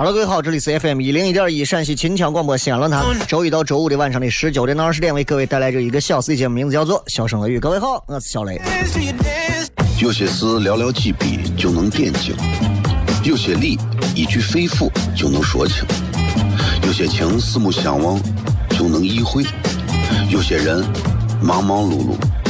哈喽，各位好，这里是 FM 一零一点一陕西秦腔广播西安论坛，周一到周五的晚上的十九点到二十点，为各位带来这一个小时的节目，名字叫做《笑声雷雨》。各位好，我是小雷。有些事寥寥几笔就能点睛，有些理一句肺腑就能说清，有些情四目相望就能意会，有些人忙忙碌碌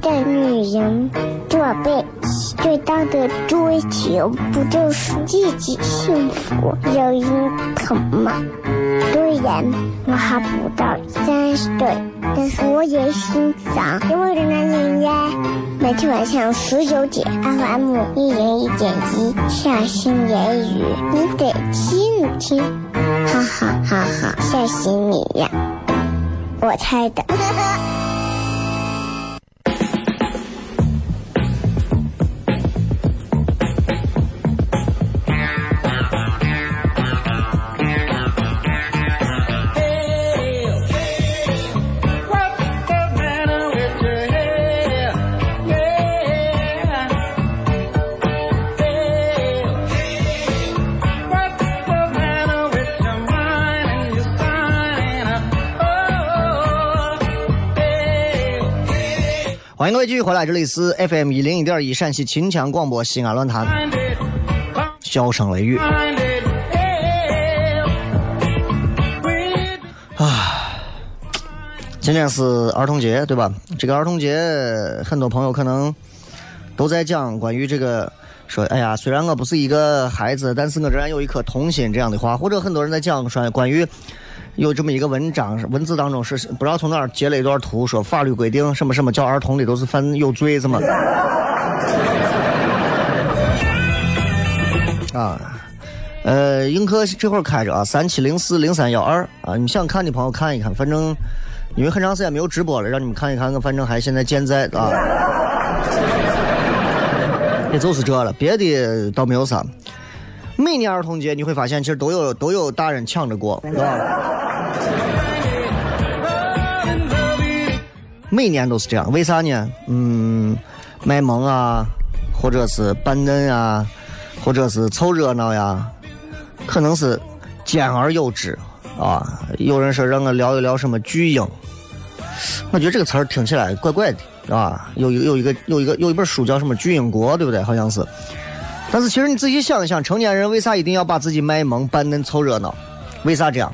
的女人，这辈子最大的追求不就是自己幸福、有人疼吗？虽然我还不到三十岁，但是我也心脏因为的男人呀。每天晚上十九点，FM 一零一点一，下心言语，你得听听，哈哈哈哈，吓死你呀！我猜的。欢迎各位继续回来，这里是 FM 一零一点一陕西秦腔广播西安论坛，笑声雷雨。啊，今天是儿童节，对吧？这个儿童节，很多朋友可能都在讲关于这个，说，哎呀，虽然我不是一个孩子，但是我仍然有一颗童心这样的话，或者很多人在讲说关于。有这么一个文章，文字当中是不知道从哪儿截了一段图，说法律规定什么什么叫儿童的都是犯有罪，怎么？啊，呃，映客这会儿开着啊，三七零四零三幺二啊，你想看的朋友看一看，反正因为很长时间没有直播了，让你们看一看，我反正还现在健在啊，也就是这了，别的倒没有啥。每年儿童节你会发现，其实都有都有大人抢着过，是吧？每年都是这样，为啥呢？嗯，卖萌啊，或者是扮嫩啊，或者是凑热闹呀，可能是兼而有之啊。有人说让我聊一聊什么巨婴，我觉得这个词儿听起来怪怪的啊。有有有一个有一个有一本书叫什么《巨婴国》，对不对？好像是。但是其实你仔细想一想，成年人为啥一定要把自己卖萌扮嫩凑热闹？为啥这样？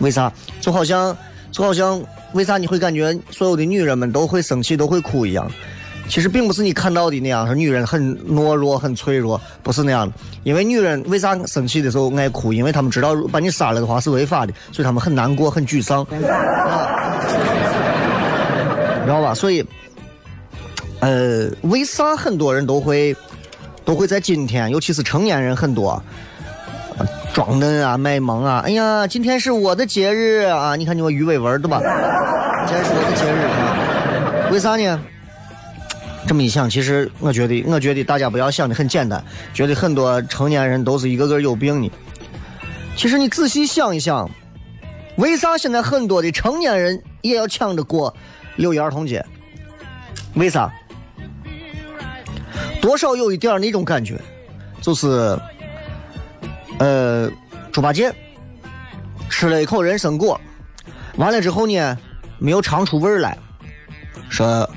为啥？就好像就好像为啥你会感觉所有的女人们都会生气、都会哭一样？其实并不是你看到的那样，是女人很懦弱、很脆弱，不是那样的。因为女人为啥生气的时候爱哭？因为她们知道把你杀了的话是违法的，所以她们很难过、很沮丧，啊知道吧？所以，呃，为啥很多人都会都会在今天，尤其是成年人很多。装嫩啊，卖萌啊！哎呀，今天是我的节日啊！你看你我鱼尾纹对吧？今天是我的节日啊！为啥呢？这么一想，其实我觉得，我觉得大家不要想的很简单，觉得很多成年人都是一个个有病呢。其实你仔细想一想，为啥现在很多的成年人也要抢着过六一儿童节？为啥？多少有一点那种感觉，就是，呃，猪八戒吃了一口人参果，完了之后呢，没有尝出味儿来，说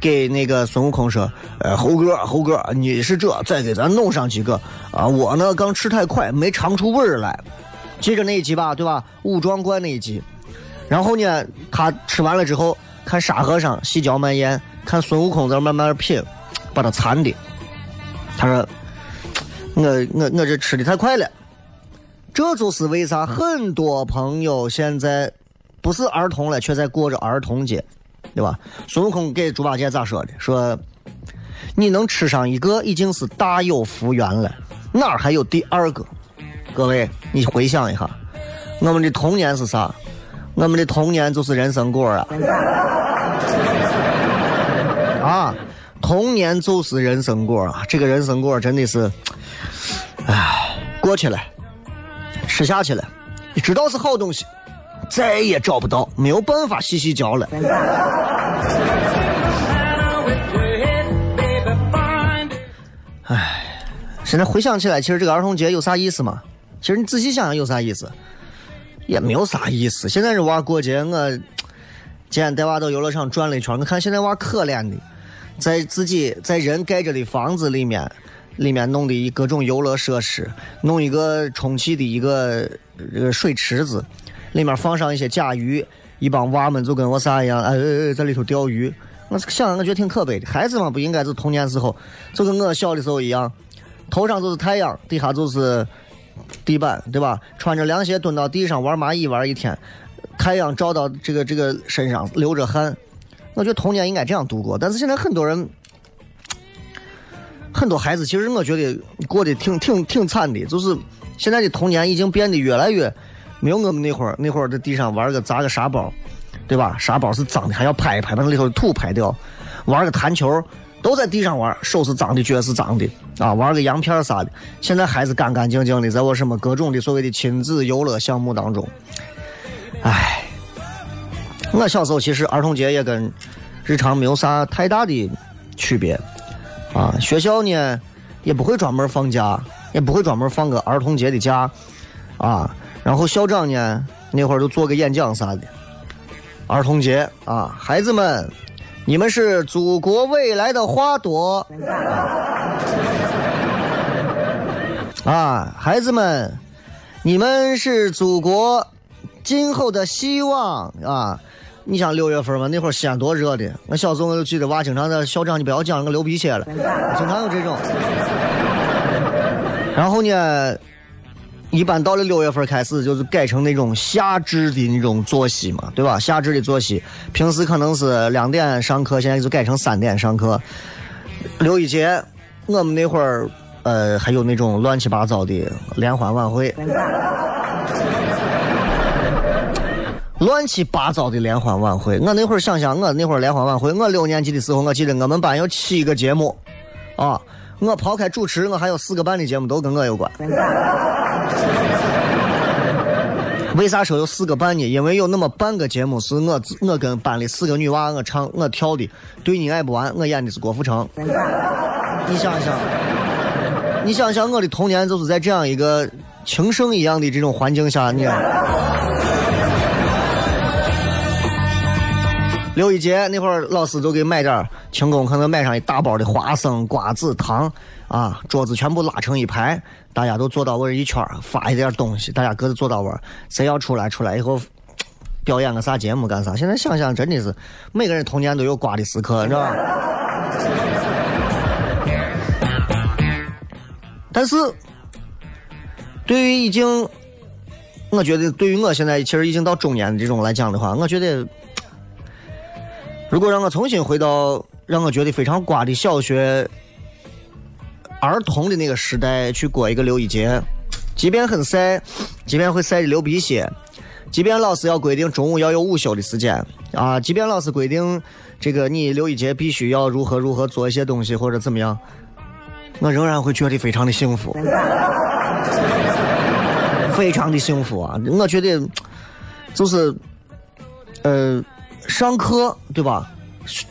给那个孙悟空说，呃，猴哥，猴哥，你是这，再给咱弄上几个啊！我呢刚吃太快，没尝出味儿来。记着那一集吧，对吧？武装观那一集。然后呢，他吃完了之后，看沙和尚细嚼慢咽，看孙悟空在慢慢品，把他馋的。他说：“ 我我我这吃的太快了。”这就是为啥很多朋友现在不是儿童了，却在过着儿童节，对吧？孙悟空给猪八戒咋说的？说你能吃上一个已经是大有福缘了，哪儿还有第二个？各位，你回想一下，我们的童年是啥？我们的童年就是人参果啊！啊，童年就是人参果啊！这个人参果真的是，唉，过去了，吃下去了，你知道是好东西，再也找不到，没有办法细细嚼了。唉，现在回想起来，其实这个儿童节有啥意思吗？其实你仔细想想有啥意思，也没有啥意思。现在这娃过节，我今天带娃到游乐场转了一圈，我看现在娃可怜的，在自己在人盖着的房子里面，里面弄的各种游乐设施，弄一个充气的一个这个水池子，里面放上一些甲鱼，一帮娃们就跟我仨一样，哎哎哎，在里头钓鱼。我想想，我觉得挺可悲的。孩子嘛，不应该是童年时候，就跟我小的时候一样，头上就是太阳，底下就是地板，对吧？穿着凉鞋蹲到地上玩蚂蚁玩一天，太阳照到这个这个身上流着汗。我觉得童年应该这样度过，但是现在很多人，很多孩子其实我觉得过得挺挺挺惨的，就是现在的童年已经变得越来越没有我们那会儿那会儿在地上玩个砸个沙包，对吧？沙包是脏的，还要拍一拍，把那里头的土拍掉。玩个弹球都在地上玩，手是脏的，脚是脏的啊！玩个洋片啥的。现在孩子干干净净的，在我什么各种的所谓的亲子游乐项目当中，唉。我小时候其实儿童节也跟日常没有啥太大的区别啊。学校呢也不会专门放假，也不会专门放个儿童节的假啊。然后校长呢那会儿就做个演讲啥的。儿童节啊，孩子们，你们是祖国未来的花朵啊！孩子们，你们是祖国今后的希望啊！你像六月份嘛，那会儿西安多热的，我小时候我就记得娃经常在校长，你不要讲，我流鼻血了，经常有这种。然后呢，一般到了六月份开始，就是改成那种夏至的那种作息嘛，对吧？夏至的作息，平时可能是两点上课，现在就改成三点上课。六一节，我们那会儿呃还有那种乱七八糟的联欢晚会。乱七八糟的联欢晚会，我那会儿想想，我那会儿联欢晚会，我六年级的时候，我记得我们班有七个节目，啊，我抛开主持，我还有四个班的节目都跟我有关。为啥说有四个班呢？因为有那么半个节目是我我跟班里四个女娃我唱我跳的，对你爱不完，我演的是郭富城。你想想，你想想我的童年就是在这样一个情圣一样的这种环境下，你。六一节那会儿，老师就给买点儿庆功可能买上一大包的花生、瓜子、糖啊，桌子全部拉成一排，大家都坐到位一圈儿，发一点东西，大家各自坐到位儿，谁要出来出来以后。表演个啥节目干啥？现在想想真的是，每个人童年都有瓜的时刻，你知道吧？但是，对于已经，我觉得对于我现在其实已经到中年的这种来讲的话，我觉得，如果让我重新回到让我觉得非常瓜的小学儿童的那个时代去过一个六一节，即便很晒，即便会晒的流鼻血。即便老师要规定中午要有午休的时间啊，即便老师规定这个你六一节必须要如何如何做一些东西或者怎么样，我仍然会觉得非常的幸福，非常的幸福啊！我觉得就是呃，上课对吧？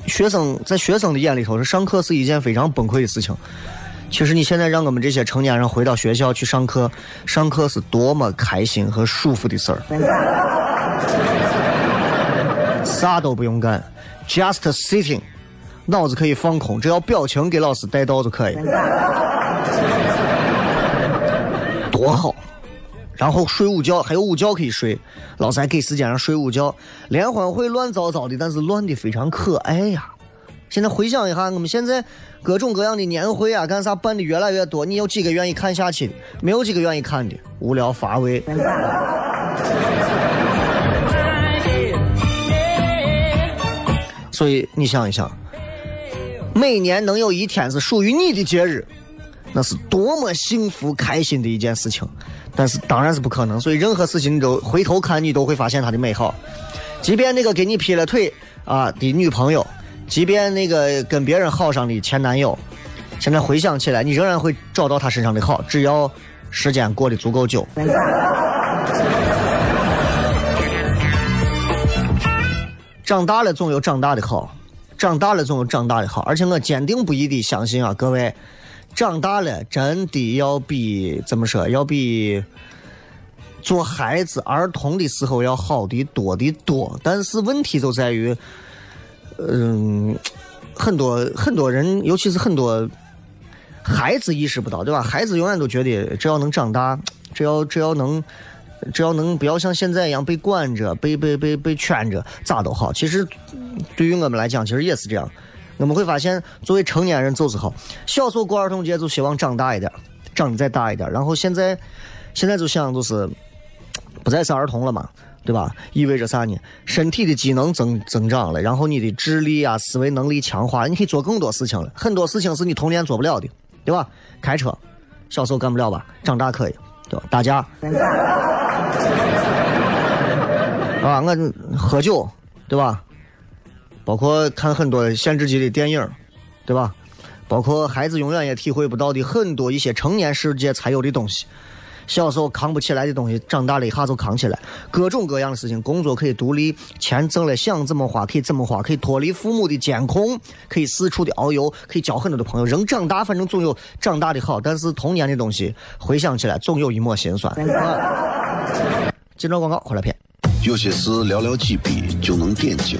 学生在学生的眼里头是上课是一件非常崩溃的事情。其实你现在让我们这些成年人回到学校去上课，上课是多么开心和舒服的事儿，啥都不用干，just sitting，脑子可以放空，只要表情给老师带到就可以，多好。然后睡午觉，还有午觉可以睡，老师还给时间让睡午觉。联欢会乱糟糟的，但是乱的非常可爱呀。现在回想一下，我们现在各种各样的年会啊，干啥办的越来越多。你有几个愿意看下去的？没有几个愿意看的，无聊乏味。所以你想一想，每年能有一天是属于你的节日，那是多么幸福开心的一件事情。但是当然是不可能。所以任何事情你都回头看，你都会发现它的美好。即便那个给你劈了腿啊的女朋友。即便那个跟别人好上的前男友，现在回想起来，你仍然会找到他身上的好，只要时间过得足够久。长大了总有长大的好，长大了总有长大的好，而且我坚定不移的相信啊，各位，长大了真的要比怎么说，要比做孩子、儿童的时候要好的多的多。但是问题就在于。嗯，很多很多人，尤其是很多孩子意识不到，对吧？孩子永远都觉得只要能长大，只要只要能，只要能不要像现在一样被管着、被被被被圈着，咋都好。其实对于我们来讲，其实也是这样。我们会发现，作为成年人就是好。小时候过儿童节就希望长大一点，长得再大一点。然后现在现在就想就是不再是儿童了嘛。对吧？意味着啥呢？身体的机能增增长了，然后你的智力啊、思维能力强化，你可以做更多事情了。很多事情是你童年做不了的，对吧？开车，小时候干不了吧？长大可以，对吧？打架，啊，我喝酒，对吧？包括看很多限制级的电影，对吧？包括孩子永远也体会不到的很多一些成年世界才有的东西。小时候扛不起来的东西，长大了一下就扛起来。各种各样的事情，工作可以独立，钱挣了想怎么花可以怎么花，可以脱离父母的监控，可以四处的遨游，可以交很多的朋友。人长大，反正总有长大的好，但是童年的东西回想起来，总有一抹心酸。接着广告，回来片。有些事寥寥几笔就能点睛，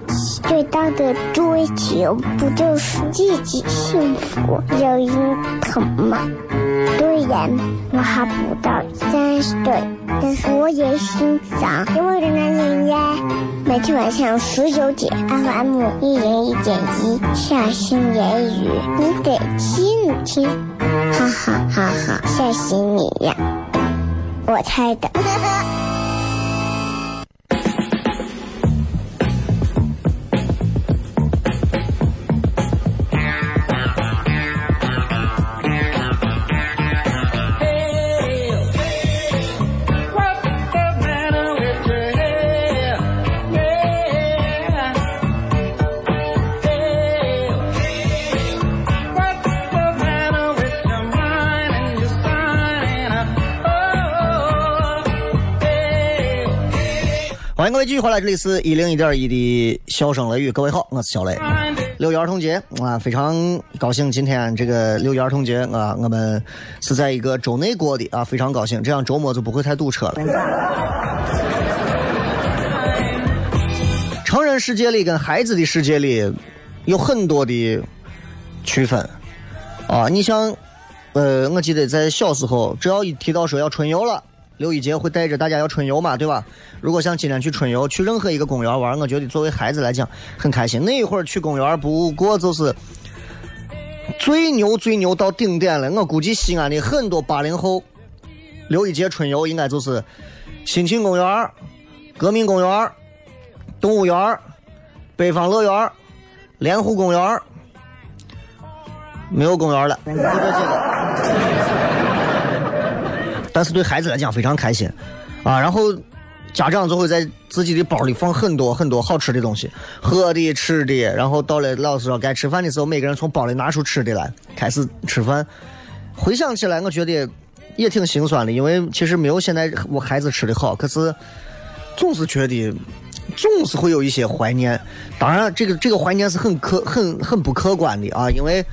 最大的追求，不就是自己幸福、有人疼吗？虽然我还不到三十岁，但是我也心脏因为的男人呀。每天晚上十九点，FM 一人一点一，下心言语，你得听听，哈哈哈哈，吓死你呀！我猜的。各位继续回来，这里是一零一点一的笑声雷雨，各位好，我是小雷。六一儿童节啊，非常高兴，今天这个六一儿童节啊，我们是在一个周内过的啊，非常高兴，这样周末就不会太堵车了。成人世界里跟孩子的世界里有很多的区分啊，你像，呃，我记得在小时候，只要一提到说要春游了。六一节会带着大家要春游嘛，对吧？如果像今天去春游，去任何一个公园玩，我觉得作为孩子来讲很开心。那一会儿去公园，不过就是最牛最牛到顶点了。我估计西安的很多八零后，六一节春游应该就是新庆公园、革命公园、动物园、北方乐园、莲湖公园，没有公园了，就这几个。但是对孩子来讲非常开心，啊，然后家长就会在自己的包里放很多很多好吃的东西，喝的、吃的，然后到了老师说该吃饭的时候，每个人从包里拿出吃的来，开始吃饭。回想起来，我觉得也挺心酸的，因为其实没有现在我孩子吃的好，可是总是觉得总是会有一些怀念。当然，这个这个怀念是很客很很不客观的啊，因为。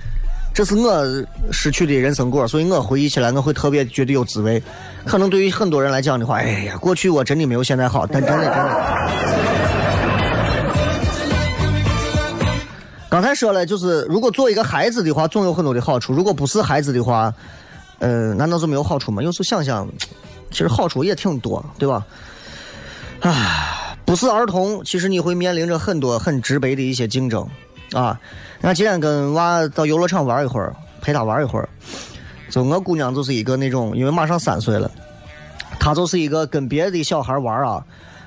这是我失去的人生果，所以我回忆起来我会特别觉得有滋味。可能对于很多人来讲的话，哎呀，过去我真的没有现在好，但真的真的。刚才说了，就是如果做一个孩子的话，总有很多的好处；如果不是孩子的话，呃，难道就没有好处吗？有时候想想，其实好处也挺多，对吧？啊，不是儿童，其实你会面临着很多很直白的一些竞争。啊，那今天跟娃到游乐场玩一会儿，陪他玩一会儿。就我姑娘就是一个那种，因为马上三岁了，她就是一个跟别的小孩玩啊，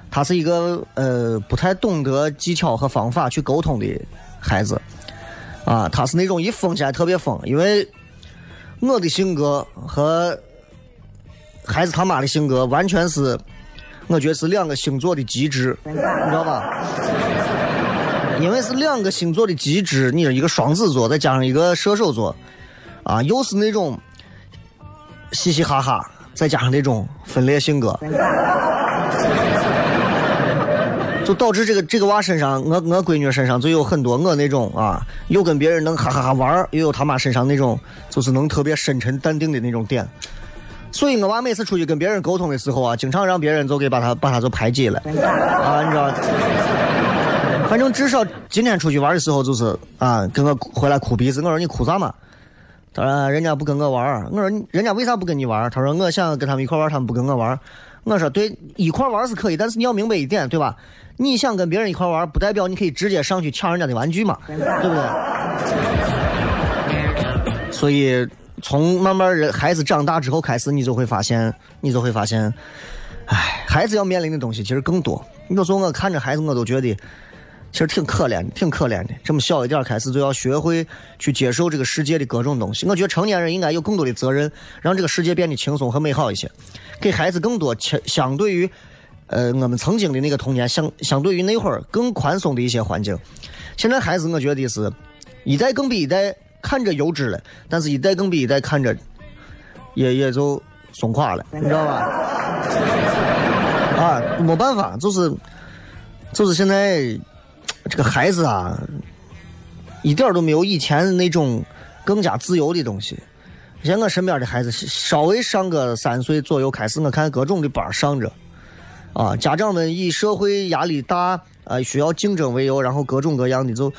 她是一个呃不太懂得技巧和方法去沟通的孩子。啊，她是那种一疯起来特别疯，因为我的性格和孩子他妈的性格完全是，我觉得是两个星座的极致，你知道吧？因为是两个星座的极致，你是一个双子座，再加上一个射手座，啊，又是那种嘻嘻哈哈，再加上那种分裂性格，就导致这个这个娃身上，我我闺女身上就有很多我那种啊，又跟别人能哈哈哈玩，又有他妈身上那种就是能特别深沉淡定的那种点，所以我娃每次出去跟别人沟通的时候啊，经常让别人就给把他把他就排挤了，啊，你知道。反正至少今天出去玩的时候，就是啊，跟我回来哭鼻子。我说你哭啥嘛？他说人家不跟我玩。我说人家为啥不跟你玩？他说我想跟他们一块玩，他们不跟我玩。我说对，一块玩是可以，但是你要明白一点，对吧？你想跟别人一块玩，不代表你可以直接上去抢人家的玩具嘛，对不对？所以从慢慢人孩子长大之后开始，你就会发现，你就会发现，唉，孩子要面临的东西其实更多。有时候我看着孩子，我都觉得。其实挺可怜的，挺可怜的。这么小一点开始就要学会去接受这个世界的各种东西。我觉得成年人应该有更多的责任，让这个世界变得轻松和美好一些，给孩子更多相相对于，呃，我们曾经的那个童年相相对于那会儿更宽松的一些环境。现在孩子我觉得是，一代更比一代看着幼稚了，但是一代更比一代看着也也就松垮了，你知道吧？啊，没办法，就是就是现在。这个孩子啊，一点都没有以前那种更加自由的东西。像我身边的孩子，稍微上个三岁左右开始，我看各种的班上着，啊，家长们以社会压力大啊，需要竞争为由，然后各种各样的就，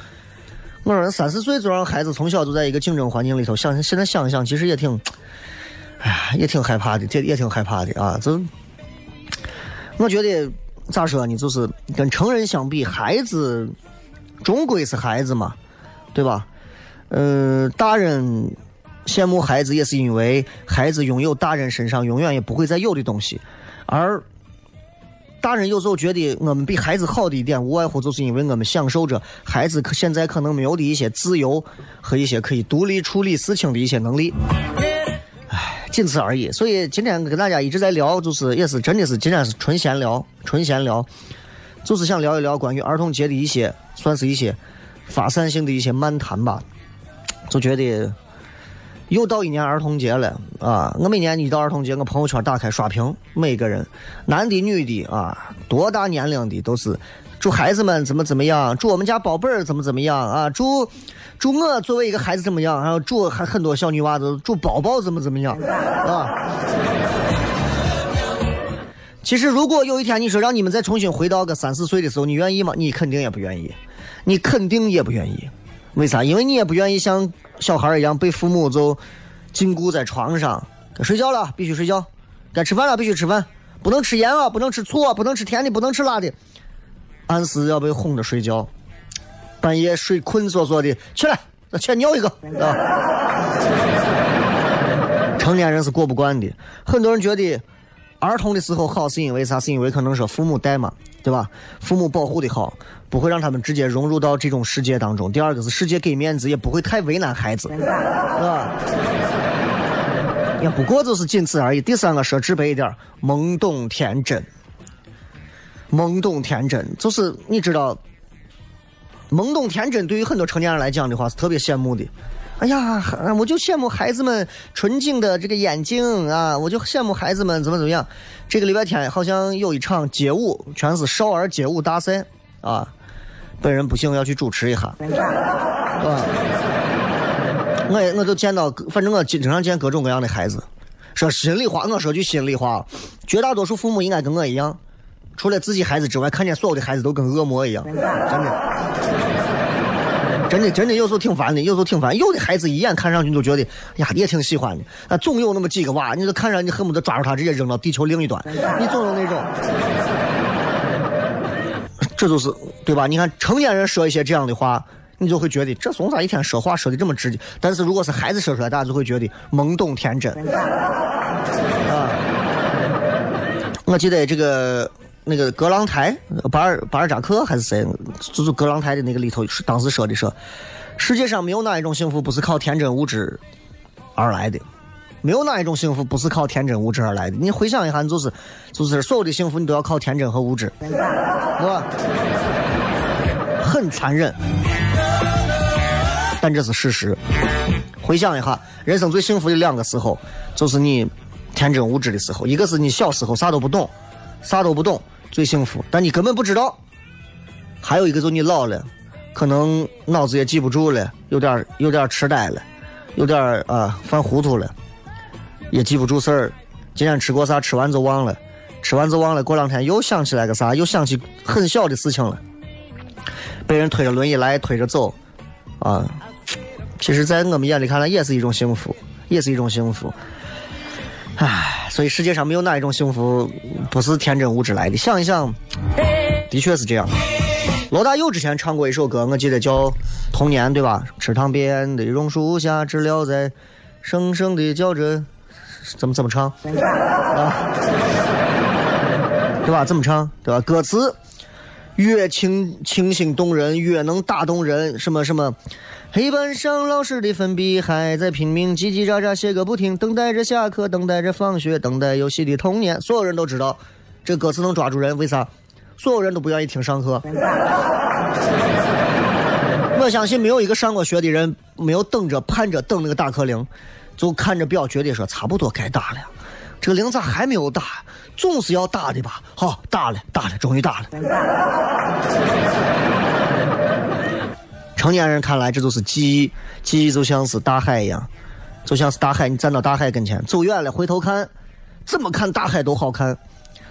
我说三四岁就让孩子从小就在一个竞争环境里头，想现在想想，其实也挺，哎呀，也挺害怕的，这也挺害怕的啊，就 我觉得。咋说呢？就是跟成人相比，孩子终归是孩子嘛，对吧？嗯，大人羡慕孩子，也是因为孩子拥有大人身上永远也不会再有的东西。而大人有时候觉得我们比孩子好的一点，无外乎就是因为我们享受着孩子现在可能没有的一些自由和一些可以独立处理事情的一些能力。仅此而已，所以今天跟大家一直在聊，就是也是真的是今天是纯闲聊，纯闲聊，就是想聊一聊关于儿童节的一些，算是一些发散性的一些漫谈吧。就觉得又到一年儿童节了啊！我每年一到儿童节，我朋友圈打开刷屏，每个人，男的女的啊，多大年龄的都是祝孩子们怎么怎么样，祝我们家宝贝儿怎么怎么样啊，祝祝我作为一个孩子怎么样，然后祝还很多小女娃子祝宝宝怎么怎么样啊。其实，如果有一天你说让你们再重新回到个三四岁的时候，你愿意吗？你肯定也不愿意，你肯定也不愿意。为啥？因为你也不愿意像小孩一样被父母就禁锢在床上，该睡觉了必须睡觉，该吃饭了必须吃饭，不能吃盐啊，不能吃醋啊，不能吃甜的，不能吃辣的，按时要被哄着睡觉，半夜睡困嗦嗦的起来，那去尿一个啊。成年人是过不惯的，很多人觉得儿童的时候好是因为啥？是因为可能说父母带嘛，对吧？父母保护的好。不会让他们直接融入到这种世界当中。第二个是世界给面子，也不会太为难孩子，是吧？也不过就是仅此而已。第三个说直白一点，懵懂天真。懵懂天真就是你知道，懵懂天真对于很多成年人来讲的话是特别羡慕的。哎呀，我就羡慕孩子们纯净的这个眼睛啊！我就羡慕孩子们怎么怎么样。这个礼拜天好像有一场街舞，全是少儿街舞大赛啊。本人不幸要去主持一下，啊，我也我都见到，反正我经常见各种各样的孩子。说心里话，我说句心里话，绝大多数父母应该跟我一样，除了自己孩子之外，看见所有的孩子都跟恶魔一样，真的，真的真的有时候挺烦的，有时候挺烦。有的孩子一眼看上去你就觉得呀，也挺喜欢的，啊，总有那么几个娃，你就看上你恨不得抓住他直接扔到地球另一端，你总有那种。这就是对吧？你看成年人说一些这样的话，你就会觉得这怂咋一天说话说的这么直接？但是如果是孩子说出来，大家就会觉得懵懂天真。啊！我记得这个那个格朗台巴尔巴尔扎克还是谁，就是格朗台的那个里头，当时说的说，世界上没有哪一种幸福不是靠天真无知而来的。没有哪一种幸福不是靠天真无知而来的。你回想一下，就是，就是所有的幸福你都要靠天真和无知，是吧？很残忍，但这是事实。回想一下，人生最幸福的两个时候，就是你天真无知的时候。一个是你小时候啥都不懂，啥都不懂，最幸福，但你根本不知道。还有一个就是你老了，可能脑子也记不住了，有点有点痴呆了，有点啊犯糊涂了。也记不住事儿，今天吃过啥？吃完就忘了，吃完就忘了。过两天又想起来个啥？又想起很小的事情了。被人推着轮椅来，推着走，啊，其实，在我们眼里看来，也是一种幸福，也是一种幸福。唉，所以世界上没有哪一种幸福不是天真无知来的。想一想，的确是这样。罗大佑之前唱过一首歌，我记得叫《童年》，对吧？池塘边的榕树下，知了在声声的叫着。怎么怎么唱啊？对吧？怎么唱？对吧？歌词越清清新动人，越能打动人。什么什么？黑板上老师的粉笔还在拼命叽叽喳喳写个不停，等待着下课，等待着放学，等待游戏的童年。所有人都知道，这歌词能抓住人，为啥？所有人都不愿意听上课。我相信没有一个上过学的人没有等着盼着等那个打课铃。就看着表，觉得说差不多该打了，这个铃咋还没有打？总是要打的吧？好，打了，打了，终于打了。成年人看来，这就是记忆，记忆就像是大海一样，就像是大海。你站到大海跟前，走远了回头看，怎么看大海都好看。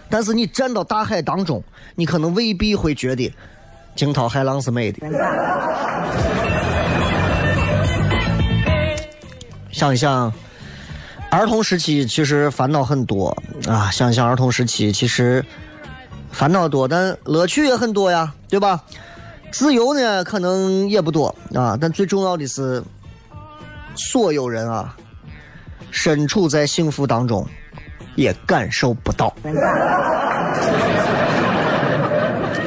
但是你站到大海当中，你可能未必会觉得惊涛骇浪是美的。想一想，儿童时期其实烦恼很多啊！想想儿童时期，其实烦恼多，但乐趣也很多呀，对吧？自由呢，可能也不多啊，但最重要的是，所有人啊，身处在幸福当中，也感受不到。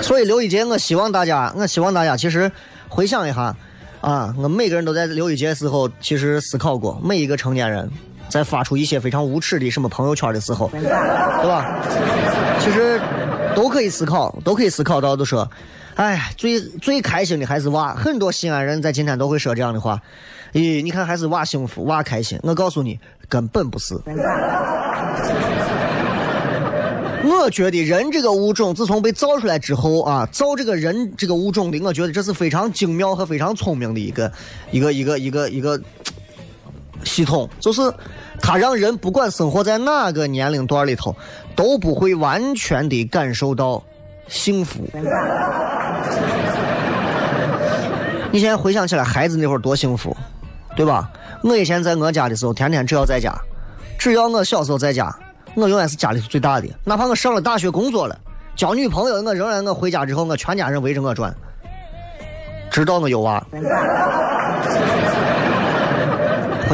所以，刘一杰，我希望大家，我希望大家，其实回想一下。啊，我每个人都在刘一杰时候，其实思考过，每一个成年人在发出一些非常无耻的什么朋友圈的时候，对吧？其实都可以思考，都可以思考到，就说，哎，最最开心的还是娃。很多西安人在今天都会说这样的话。咦，你看还是娃幸福，娃开心。我告诉你，根本不是。我觉得人这个物种自从被造出来之后啊，造这个人这个物种的，我觉得这是非常精妙和非常聪明的一个一个一个一个一个系统，就是它让人不管生活在哪个年龄段里头，都不会完全的感受到幸福。你现在回想起来，孩子那会儿多幸福，对吧？我以前在我家的时候，天天只要在家，只要我小时候在家。我永远是家里头最大的，哪怕我上了大学工作了，交女朋友，我仍然我回家之后，我全家人围着我转，直到我有娃。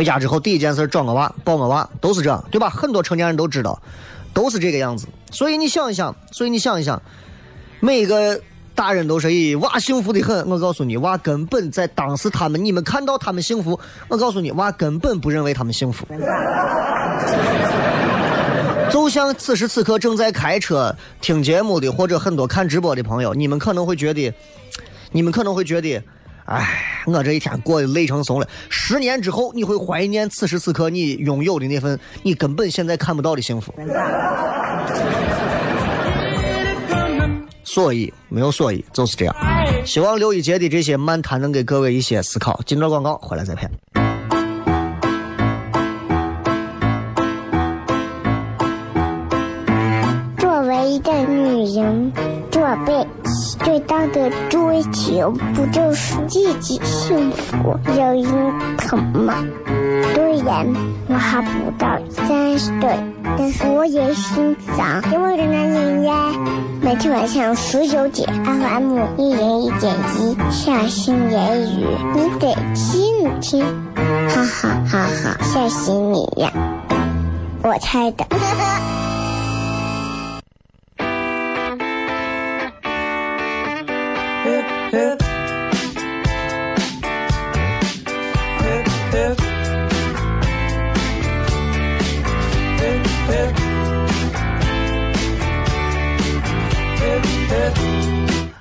回家之后第一件事找我娃，抱我娃，都是这样，对吧？很多成年人都知道，都是这个样子。所以你想一想，所以你想一想，每一个大人都是咦娃幸福的很。我告诉你，娃根本在当时他们，你们看到他们幸福，我告诉你，娃根本不认为他们幸福。就像此时此刻正在开车听节目的，或者很多看直播的朋友，你们可能会觉得，你们可能会觉得，哎，我这一天过得累成怂了。十年之后，你会怀念此时此刻你拥有的那份你根本现在看不到的幸福。所以没有所以，就是这样。希望六一节的这些漫谈能给各位一些思考。进段广告，回来再片。一个女人这辈子最大的追求，不就是自己幸福、有人疼吗？虽然我还不到三十岁，但是我也心脏因为的男人呀。每天晚上十九点，FM 一人一点一，下心言语，你得听听，哈哈哈哈，吓死你呀！我猜的。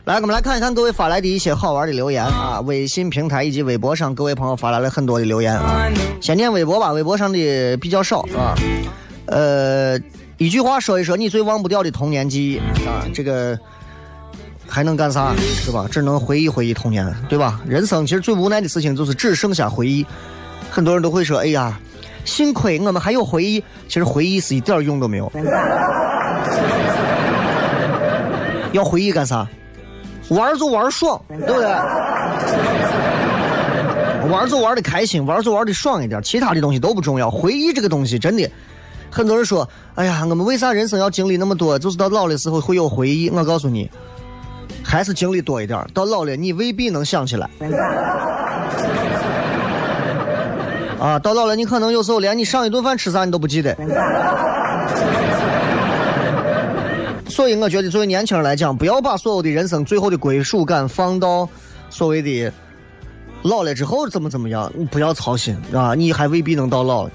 来，我们来看一看各位发来的一些好玩的留言啊！微信平台以及微博上，各位朋友发来了很多的留言啊。先念微博吧，微博上的比较少啊。呃，一句话说一说你最忘不掉的童年记忆啊，这个还能干啥是吧？只能回忆回忆童年，对吧？人生其实最无奈的事情就是只剩下回忆。很多人都会说：“哎呀，幸亏我们还有回忆。”其实回忆是一点用都没有。要回忆干啥？玩就玩爽，对不对？玩就玩的开心，玩就玩的爽一点，其他的东西都不重要。回忆这个东西真的，很多人说：“哎呀，我们为啥人生要经历那么多？就是到老的时候会有回忆。”我告诉你，还是经历多一点，到老了你未必能想起来。啊，到老了你可能有时候连你上一顿饭吃啥你都不记得。所以我觉得，作为年轻人来讲，不要把所有的人生最后的归属感放到所谓的老了之后怎么怎么样，你不要操心啊！你还未必能到老。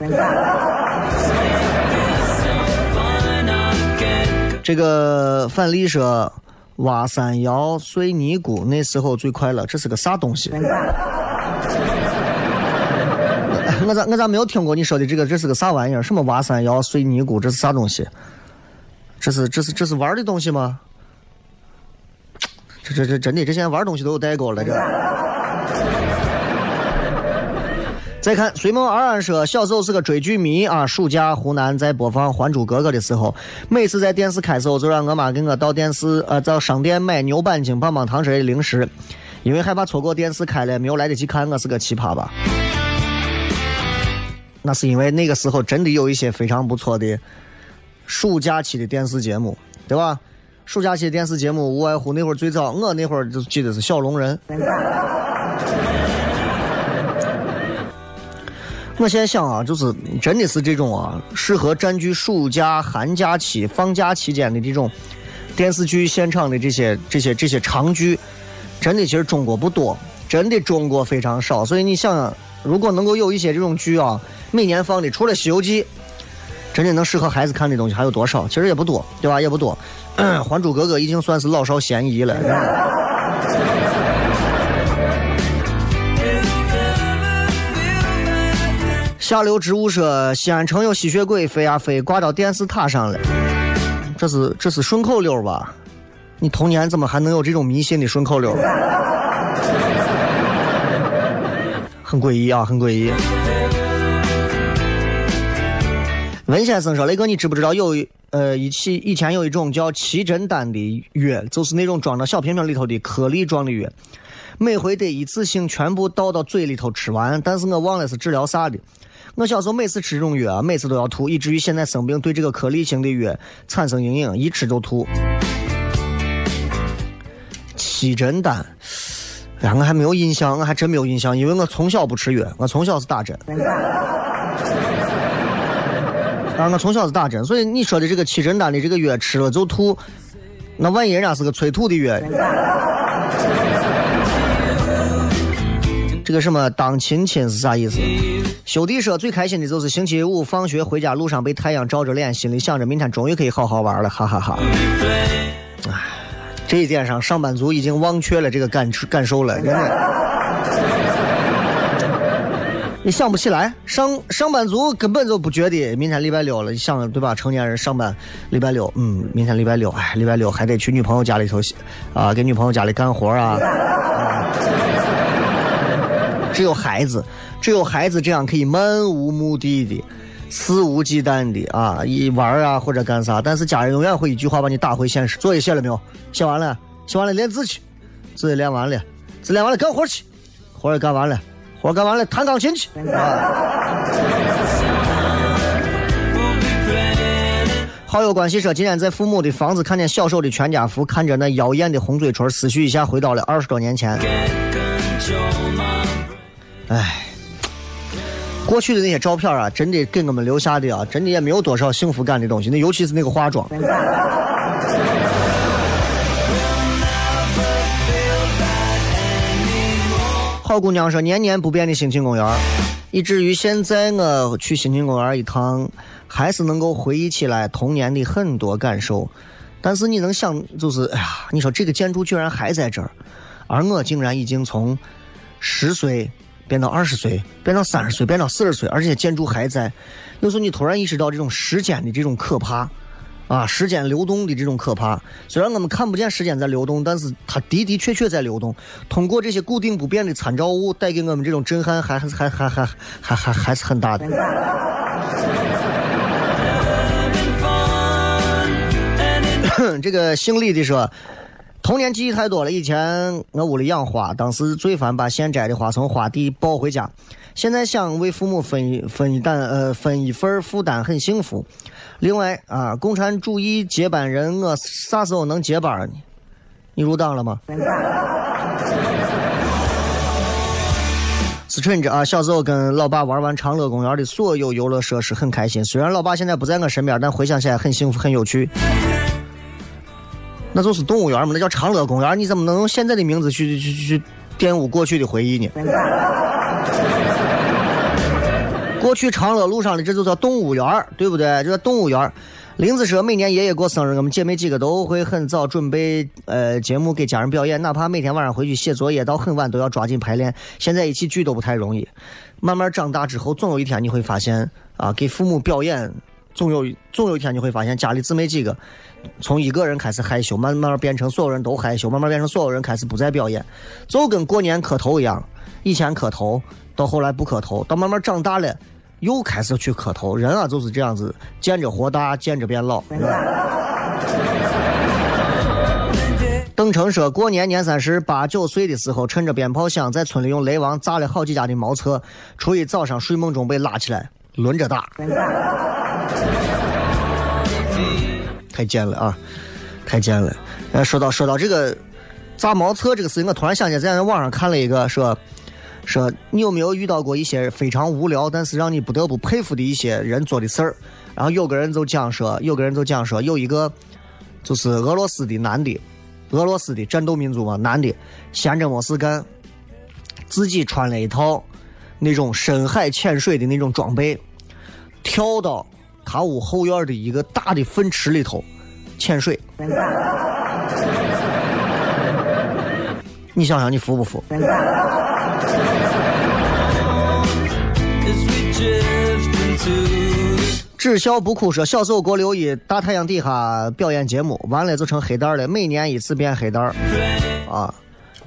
这个范丽说：“挖山窑碎尼姑，那时候最快乐。”这是个啥东西？我咋我咋没有听过你说的这个？这是个啥玩意儿？什么挖山窑碎尼姑？这是啥东西？这是这是这是玩的东西吗？这这这真的，这现在玩东西都有代沟了。这。再看随梦二安说，小时候是个追剧迷啊。暑假湖南在播放《还珠格格》的时候，每次在电视开时候，就让我妈给我到电视呃到商店买牛板筋、棒棒糖之类的零食，因为害怕错过电视开了没有来得及看。我是个奇葩吧？那是因为那个时候真的有一些非常不错的。暑假期的电视节目，对吧？暑假期的电视节目无外乎那会儿最早，我那会儿就记得是小龙人。我现在想啊，就是真的是这种啊，适合占据暑假、寒假期、放假期间的这种电视剧现场的这些、这些、这些长剧，真的其实中国不多，真的中国非常少。所以你想，如果能够有一些这种剧啊，每年放的，除了《西游记》。真正能适合孩子看的东西还有多少？其实也不多，对吧？也不多。《还珠格格》已经算是老少咸宜了。下流植物说西安城有吸血鬼飞呀飞，挂到电视塔上了。这是这是顺口溜吧？你童年怎么还能有这种迷信的顺口溜？很诡异啊，很诡异。文先生说：“雷哥，你知不知道有呃一起以前有一种叫七珍丹的药，就是那种装到小瓶瓶里头的颗粒状的药，每回得一次性全部倒到嘴里头吃完，但是我忘了是治疗啥的。我小时候每次吃这种药，每次都要吐，以至于现在生病对这个颗粒型的药产生阴影，一吃就吐。七珍丹，哎，我还没有印象，我还真没有印象，因为我从小不吃药，我从小是打针。啊，我从小是打针，所以你说的这个七珍丹的这个药吃了就吐，那万一人家是个催吐的药？这个什么当亲亲是啥意思？修弟说最开心的就是星期五放学回家路上被太阳照着脸，心里想着明天终于可以好好玩了，哈哈哈。唉，这一点上上班族已经忘却了这个感感受了，真的。你想不起来，上上班族根本就不觉得明天礼拜六了，你想对吧？成年人上班礼拜六，嗯，明天礼拜六，哎，礼拜六还得去女朋友家里头，啊，给女朋友家里干活啊。只有孩子，只有孩子这样可以漫无目的的、肆无忌惮的啊，一玩啊或者干啥。但是家人永远会一句话把你打回现实。作业写了没有？写完了，写完了练字去，字练完了，字练完了干活去，活也干完了。我干完了，弹钢琴去。好友关系说，今天在父母的房子看见小手的全家福，看着那妖艳的红嘴唇，思绪一下回到了二十多年前。哎，过去的那些照片啊，真的给我们留下的啊，真的也没有多少幸福感的东西。那尤其是那个化妆。好姑娘说：“年年不变的兴庆公园，以至于现在我去兴庆公园一趟，还是能够回忆起来童年的很多感受。但是你能想，就是哎呀，你说这个建筑居然还在这儿，而我竟然已经从十岁变到二十岁，变到三十岁，变到四十岁，而且建筑还在。有时候你突然意识到这种时间的这种可怕。”啊，时间流动的这种可怕。虽然我们看不见时间在流动，但是它的的确确在流动。通过这些固定不变的参照物，带给我们这种震撼还，还还还还还还还是很大的。这个姓李的说，童年记忆太多了。以前我屋里养花，当时最烦把现摘的花从花地抱回家。现在想为父母分一分一担，呃，分一份负担，很幸福。另外啊，共产主义接班人，我啥时候能接班呢？你入党了吗？是趁着啊，小时候跟老爸玩完长乐公园的所有游乐设施，很开心。虽然老爸现在不在我身边，但回想起来很幸福，很有趣。那就是动物园嘛，那叫长乐公园，你怎么能用现在的名字去去去玷污过去的回忆呢？过去长乐路上的这就叫动物园儿对不对？这叫动物园儿林子说，每年爷爷过生日，我们姐妹几个都会很早准备呃节目给家人表演，哪怕每天晚上回去写作业到很晚，都要抓紧排练。现在一起聚都不太容易。慢慢长大之后，总有一天你会发现啊，给父母表演，总有总有一天你会发现，家里姊妹几个从一个人开始害羞，慢慢变成所有人都害羞，慢慢变成所有人开始不再表演，就跟过年磕头一样，以前磕头，到后来不磕头，到慢慢长大了。又开始去磕头，人啊就是这样子，见着活大，见着变老。邓成说过年年三十八九岁的时候，趁着鞭炮响，在村里用雷王炸了好几家的茅厕。初一早上睡梦中被拉起来，轮着打。太贱了啊！太贱了。呃，说到说到这个炸茅厕这个事情，我突然想起在网上看了一个说。说你有没有遇到过一些非常无聊，但是让你不得不佩服的一些人做的事儿？然后有个人就讲说，有个人就讲说，有一个就是俄罗斯的男的，俄罗斯的战斗民族嘛，男的闲着没事干，自己穿了一套那种深海潜水的那种装备，跳到他屋后院的一个大的粪池里头潜水。你想想你服不服？只笑不哭说，小时候给我留一大太阳底下表演节目，完了就成黑蛋了，每年一次变黑蛋啊。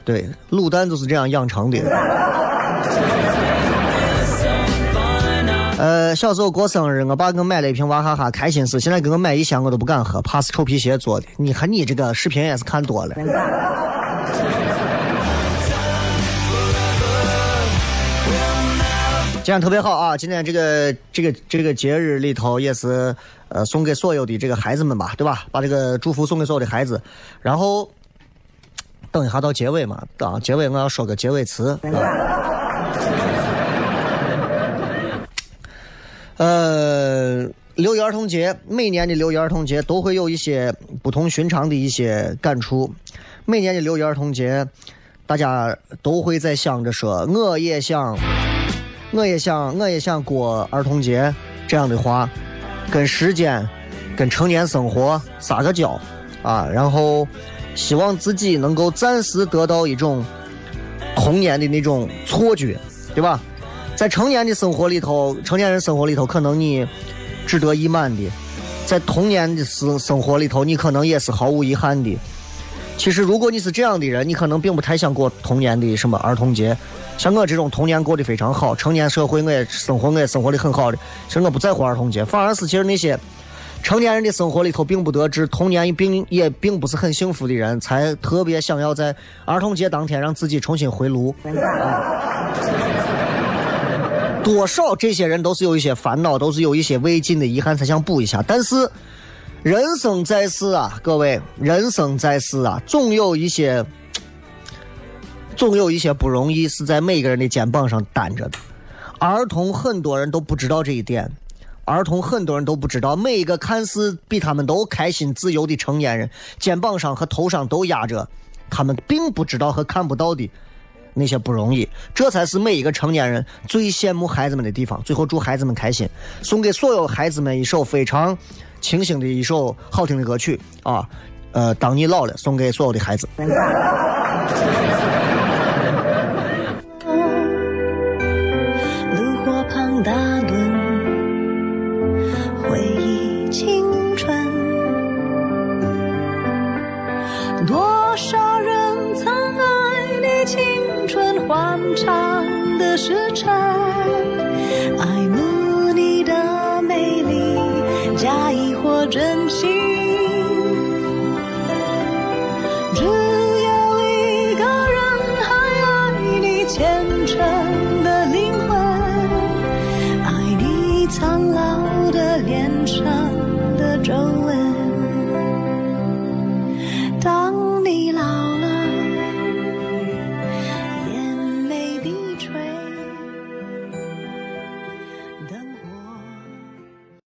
对，卤蛋就是这样养成的。呃，小时候过生日，我爸给我买了一瓶娃哈哈开心死，现在给我买一箱我都不敢喝，怕是臭皮鞋做的。你看你这个视频也是看多了。今天特别好啊！今天这个这个这个节日里头也是呃送给所有的这个孩子们吧，对吧？把这个祝福送给所有的孩子。然后等一下到结尾嘛，啊，结尾我要说个结尾词。啊呃，六一儿童节，每年的六一儿童节都会有一些不同寻常的一些感触。每年的六一儿童节，大家都会在想着说，我也想，我也想，我也想过儿童节这样的话，跟时间、跟成年生活撒个娇啊，然后希望自己能够暂时得到一种童年的那种错觉，对吧？在成年的生活里头，成年人生活里头，可能你志得意满的；在童年的生生活里头，你可能也是毫无遗憾的。其实，如果你是这样的人，你可能并不太想过童年的什么儿童节。像我这种童年过得非常好，成年社会我也生活我也生活的很好的，其实我不在乎儿童节，反而是其实那些成年人的生活里头并不得志，童年并也并不是很幸福的人，才特别想要在儿童节当天让自己重新回炉。多少这些人都是有一些烦恼，都是有一些未尽的遗憾，才想补一下。但是人生在世啊，各位，人生在世啊，总有一些，总有一些不容易是在每个人的肩膀上担着的。儿童很多人都不知道这一点，儿童很多人都不知道，每一个看似比他们都开心自由的成年人，肩膀上和头上都压着他们并不知道和看不到的。那些不容易，这才是每一个成年人最羡慕孩子们的地方。最后祝孩子们开心，送给所有孩子们一首非常清新的一首好听的歌曲啊！呃，当你老了，送给所有的孩子。长的时辰，爱慕你的美丽，假意或真心。